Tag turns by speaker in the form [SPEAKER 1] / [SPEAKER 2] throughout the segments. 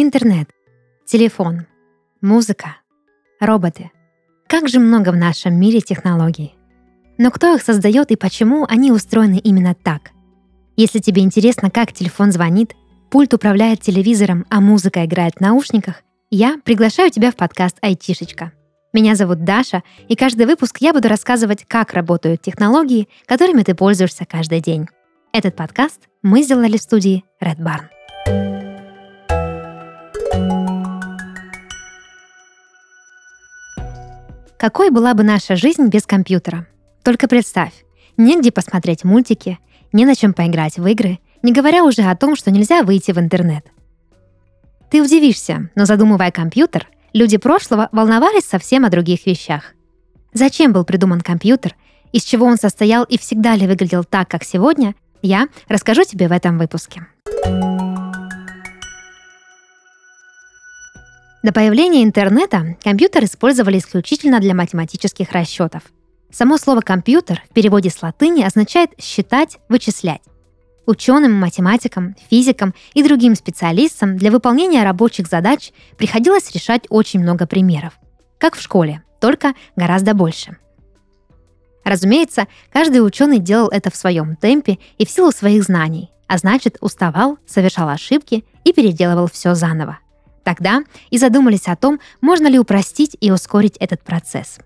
[SPEAKER 1] Интернет, телефон, музыка, роботы. Как же много в нашем мире технологий. Но кто их создает и почему они устроены именно так? Если тебе интересно, как телефон звонит, пульт управляет телевизором, а музыка играет в наушниках, я приглашаю тебя в подкаст «Айтишечка». Меня зовут Даша, и каждый выпуск я буду рассказывать, как работают технологии, которыми ты пользуешься каждый день. Этот подкаст мы сделали в студии Red Barn. Какой была бы наша жизнь без компьютера? Только представь, негде посмотреть мультики, не на чем поиграть в игры, не говоря уже о том, что нельзя выйти в интернет. Ты удивишься, но задумывая компьютер, люди прошлого волновались совсем о других вещах. Зачем был придуман компьютер, из чего он состоял и всегда ли выглядел так, как сегодня, я расскажу тебе в этом выпуске. До появления интернета компьютер использовали исключительно для математических расчетов. Само слово «компьютер» в переводе с латыни означает «считать», «вычислять». Ученым, математикам, физикам и другим специалистам для выполнения рабочих задач приходилось решать очень много примеров. Как в школе, только гораздо больше. Разумеется, каждый ученый делал это в своем темпе и в силу своих знаний, а значит уставал, совершал ошибки и переделывал все заново – Тогда и задумались о том, можно ли упростить и ускорить этот процесс.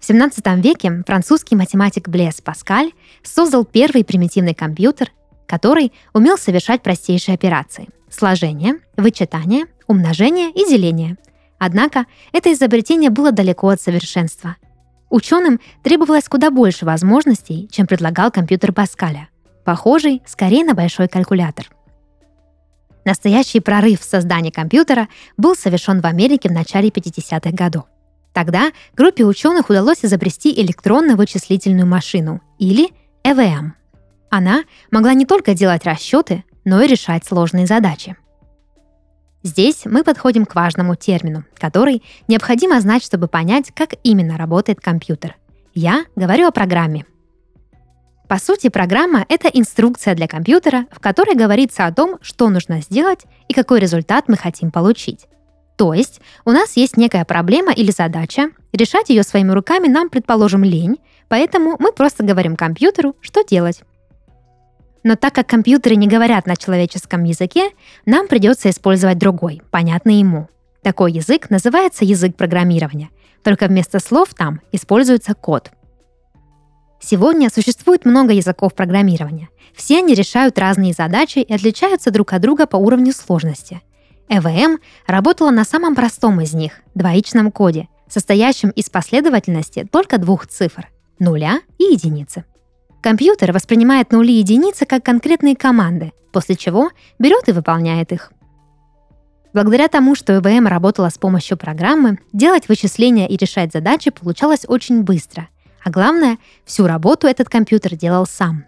[SPEAKER 1] В 17 веке французский математик Блес Паскаль создал первый примитивный компьютер, который умел совершать простейшие операции – сложение, вычитание, умножение и деление. Однако это изобретение было далеко от совершенства. Ученым требовалось куда больше возможностей, чем предлагал компьютер Паскаля, похожий скорее на большой калькулятор – Настоящий прорыв в создании компьютера был совершен в Америке в начале 50-х годов. Тогда группе ученых удалось изобрести электронно-вычислительную машину, или ЭВМ. Она могла не только делать расчеты, но и решать сложные задачи. Здесь мы подходим к важному термину, который необходимо знать, чтобы понять, как именно работает компьютер. Я говорю о программе. По сути, программа — это инструкция для компьютера, в которой говорится о том, что нужно сделать и какой результат мы хотим получить. То есть у нас есть некая проблема или задача, решать ее своими руками нам, предположим, лень, поэтому мы просто говорим компьютеру, что делать. Но так как компьютеры не говорят на человеческом языке, нам придется использовать другой, понятный ему. Такой язык называется язык программирования, только вместо слов там используется код — Сегодня существует много языков программирования. Все они решают разные задачи и отличаются друг от друга по уровню сложности. ЭВМ работала на самом простом из них – двоичном коде, состоящем из последовательности только двух цифр – нуля и единицы. Компьютер воспринимает нули и единицы как конкретные команды, после чего берет и выполняет их. Благодаря тому, что ЭВМ работала с помощью программы, делать вычисления и решать задачи получалось очень быстро – а главное, всю работу этот компьютер делал сам.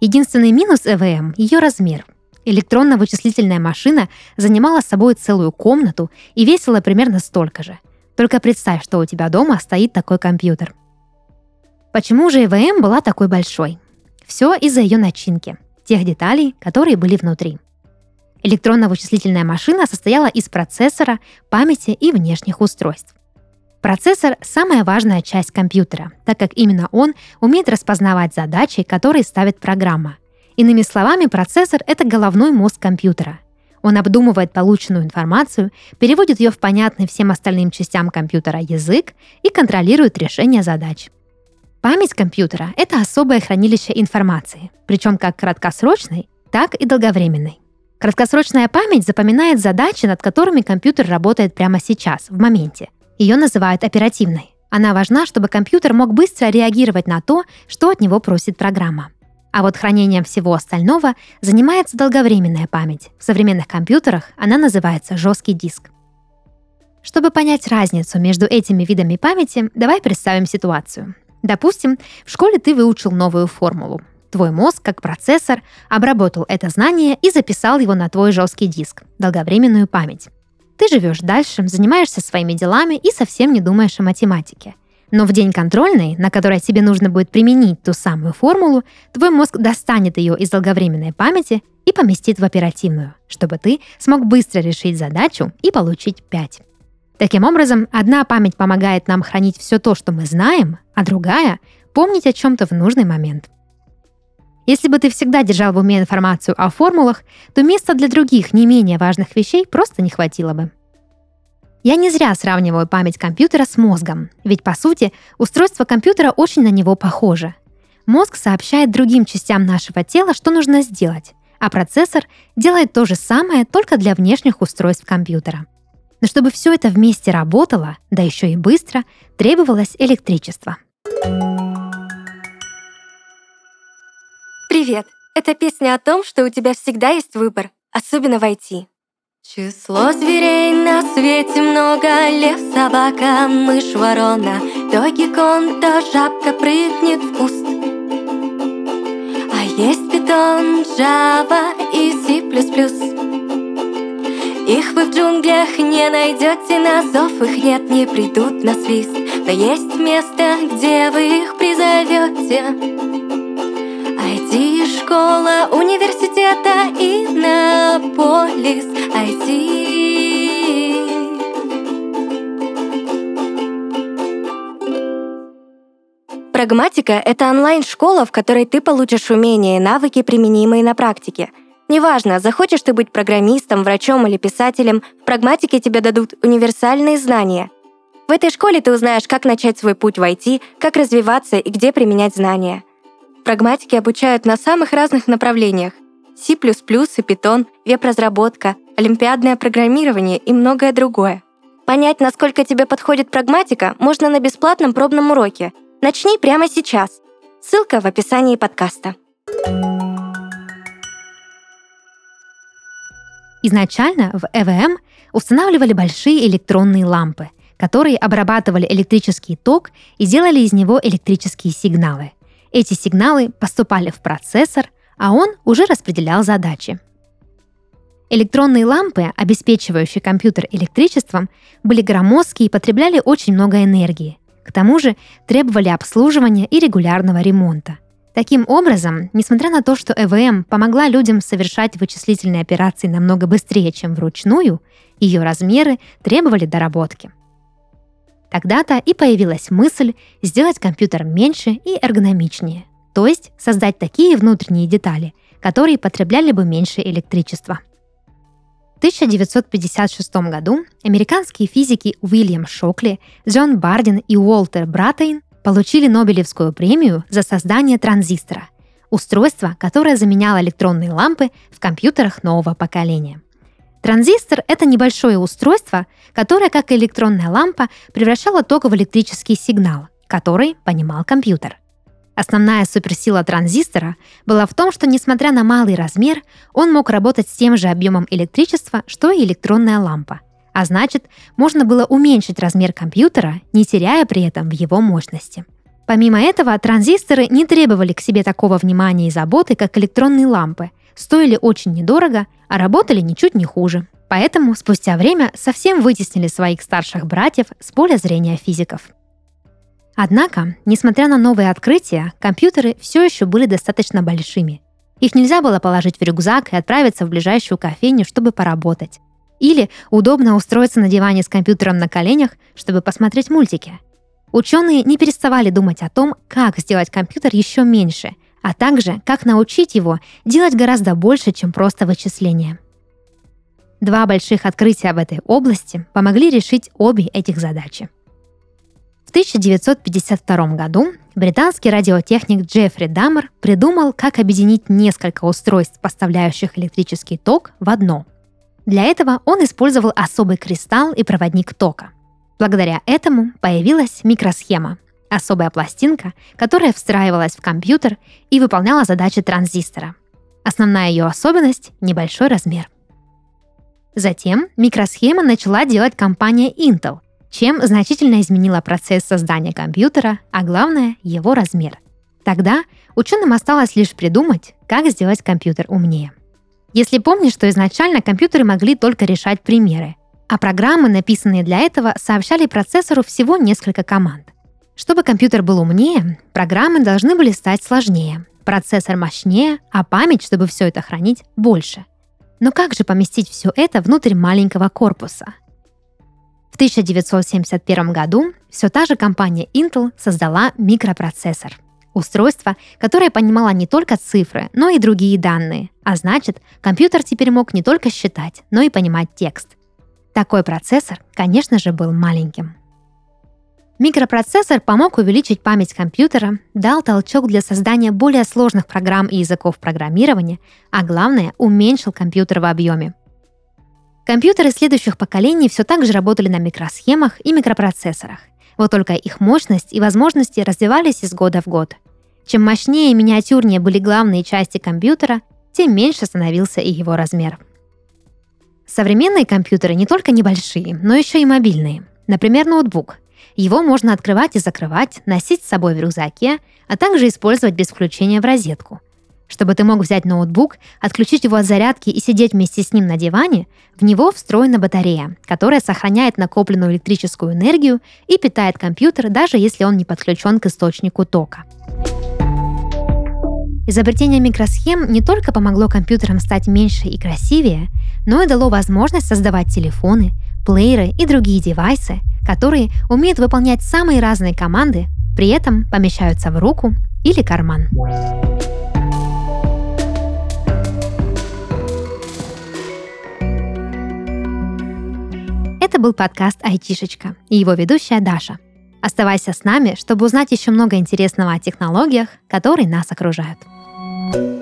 [SPEAKER 1] Единственный минус ЭВМ – ее размер. Электронно-вычислительная машина занимала собой целую комнату и весила примерно столько же. Только представь, что у тебя дома стоит такой компьютер. Почему же ЭВМ была такой большой? Все из-за ее начинки, тех деталей, которые были внутри. Электронно-вычислительная машина состояла из процессора, памяти и внешних устройств. Процессор – самая важная часть компьютера, так как именно он умеет распознавать задачи, которые ставит программа. Иными словами, процессор – это головной мозг компьютера. Он обдумывает полученную информацию, переводит ее в понятный всем остальным частям компьютера язык и контролирует решение задач. Память компьютера – это особое хранилище информации, причем как краткосрочной, так и долговременной. Краткосрочная память запоминает задачи, над которыми компьютер работает прямо сейчас, в моменте – ее называют оперативной. Она важна, чтобы компьютер мог быстро реагировать на то, что от него просит программа. А вот хранением всего остального занимается долговременная память. В современных компьютерах она называется жесткий диск. Чтобы понять разницу между этими видами памяти, давай представим ситуацию. Допустим, в школе ты выучил новую формулу. Твой мозг, как процессор, обработал это знание и записал его на твой жесткий диск, долговременную память. Ты живешь дальше, занимаешься своими делами и совсем не думаешь о математике. Но в день контрольной, на которой тебе нужно будет применить ту самую формулу, твой мозг достанет ее из долговременной памяти и поместит в оперативную, чтобы ты смог быстро решить задачу и получить 5. Таким образом, одна память помогает нам хранить все то, что мы знаем, а другая — помнить о чем-то в нужный момент. Если бы ты всегда держал в уме информацию о формулах, то места для других не менее важных вещей просто не хватило бы. Я не зря сравниваю память компьютера с мозгом, ведь по сути устройство компьютера очень на него похоже. Мозг сообщает другим частям нашего тела, что нужно сделать, а процессор делает то же самое только для внешних устройств компьютера. Но чтобы все это вместе работало, да еще и быстро, требовалось электричество.
[SPEAKER 2] Привет! Это песня о том, что у тебя всегда есть выбор, особенно в IT. Число зверей на свете много Лев, собака, мышь, ворона. То геккон, то жабка прыгнет в куст. А есть питон, Java и C++ Их вы в джунглях не найдете, на зов их нет, не придут на свист. Но есть место, где вы их призовете IT-школа университета Иннополис IT. Прагматика — это онлайн-школа, в которой ты получишь умения и навыки, применимые на практике. Неважно, захочешь ты быть программистом, врачом или писателем, в прагматике тебе дадут универсальные знания. В этой школе ты узнаешь, как начать свой путь в IT, как развиваться и где применять знания — Прагматики обучают на самых разных направлениях. C++ и Python, веб-разработка, олимпиадное программирование и многое другое. Понять, насколько тебе подходит прагматика, можно на бесплатном пробном уроке. Начни прямо сейчас. Ссылка в описании подкаста.
[SPEAKER 1] Изначально в ЭВМ устанавливали большие электронные лампы, которые обрабатывали электрический ток и делали из него электрические сигналы – эти сигналы поступали в процессор, а он уже распределял задачи. Электронные лампы, обеспечивающие компьютер электричеством, были громоздкие и потребляли очень много энергии. К тому же требовали обслуживания и регулярного ремонта. Таким образом, несмотря на то, что ЭВМ помогла людям совершать вычислительные операции намного быстрее, чем вручную, ее размеры требовали доработки – Тогда-то и появилась мысль сделать компьютер меньше и эргономичнее, то есть создать такие внутренние детали, которые потребляли бы меньше электричества. В 1956 году американские физики Уильям Шокли, Джон Бардин и Уолтер Братейн получили Нобелевскую премию за создание транзистора – устройства, которое заменяло электронные лампы в компьютерах нового поколения – Транзистор — это небольшое устройство, которое, как и электронная лампа, превращало ток в электрический сигнал, который понимал компьютер. Основная суперсила транзистора была в том, что, несмотря на малый размер, он мог работать с тем же объемом электричества, что и электронная лампа. А значит, можно было уменьшить размер компьютера, не теряя при этом в его мощности. Помимо этого, транзисторы не требовали к себе такого внимания и заботы, как электронные лампы – стоили очень недорого, а работали ничуть не хуже. Поэтому спустя время совсем вытеснили своих старших братьев с поля зрения физиков. Однако, несмотря на новые открытия, компьютеры все еще были достаточно большими. Их нельзя было положить в рюкзак и отправиться в ближайшую кофейню, чтобы поработать. Или удобно устроиться на диване с компьютером на коленях, чтобы посмотреть мультики. Ученые не переставали думать о том, как сделать компьютер еще меньше а также как научить его делать гораздо больше, чем просто вычисления. Два больших открытия в этой области помогли решить обе этих задачи. В 1952 году британский радиотехник Джеффри Даммер придумал, как объединить несколько устройств, поставляющих электрический ток, в одно. Для этого он использовал особый кристалл и проводник тока. Благодаря этому появилась микросхема, особая пластинка, которая встраивалась в компьютер и выполняла задачи транзистора. Основная ее особенность – небольшой размер. Затем микросхема начала делать компания Intel, чем значительно изменила процесс создания компьютера, а главное – его размер. Тогда ученым осталось лишь придумать, как сделать компьютер умнее. Если помнишь, что изначально компьютеры могли только решать примеры, а программы, написанные для этого, сообщали процессору всего несколько команд. Чтобы компьютер был умнее, программы должны были стать сложнее, процессор мощнее, а память, чтобы все это хранить, больше. Но как же поместить все это внутрь маленького корпуса? В 1971 году все та же компания Intel создала микропроцессор. Устройство, которое понимало не только цифры, но и другие данные. А значит, компьютер теперь мог не только считать, но и понимать текст. Такой процессор, конечно же, был маленьким. Микропроцессор помог увеличить память компьютера, дал толчок для создания более сложных программ и языков программирования, а главное, уменьшил компьютер в объеме. Компьютеры следующих поколений все так же работали на микросхемах и микропроцессорах. Вот только их мощность и возможности развивались из года в год. Чем мощнее и миниатюрнее были главные части компьютера, тем меньше становился и его размер. Современные компьютеры не только небольшие, но еще и мобильные. Например, ноутбук. Его можно открывать и закрывать, носить с собой в рюкзаке, а также использовать без включения в розетку. Чтобы ты мог взять ноутбук, отключить его от зарядки и сидеть вместе с ним на диване, в него встроена батарея, которая сохраняет накопленную электрическую энергию и питает компьютер, даже если он не подключен к источнику тока. Изобретение микросхем не только помогло компьютерам стать меньше и красивее, но и дало возможность создавать телефоны, плееры и другие девайсы, которые умеют выполнять самые разные команды, при этом помещаются в руку или карман. Это был подкаст «Айтишечка» и его ведущая Даша. Оставайся с нами, чтобы узнать еще много интересного о технологиях, которые нас окружают. thank you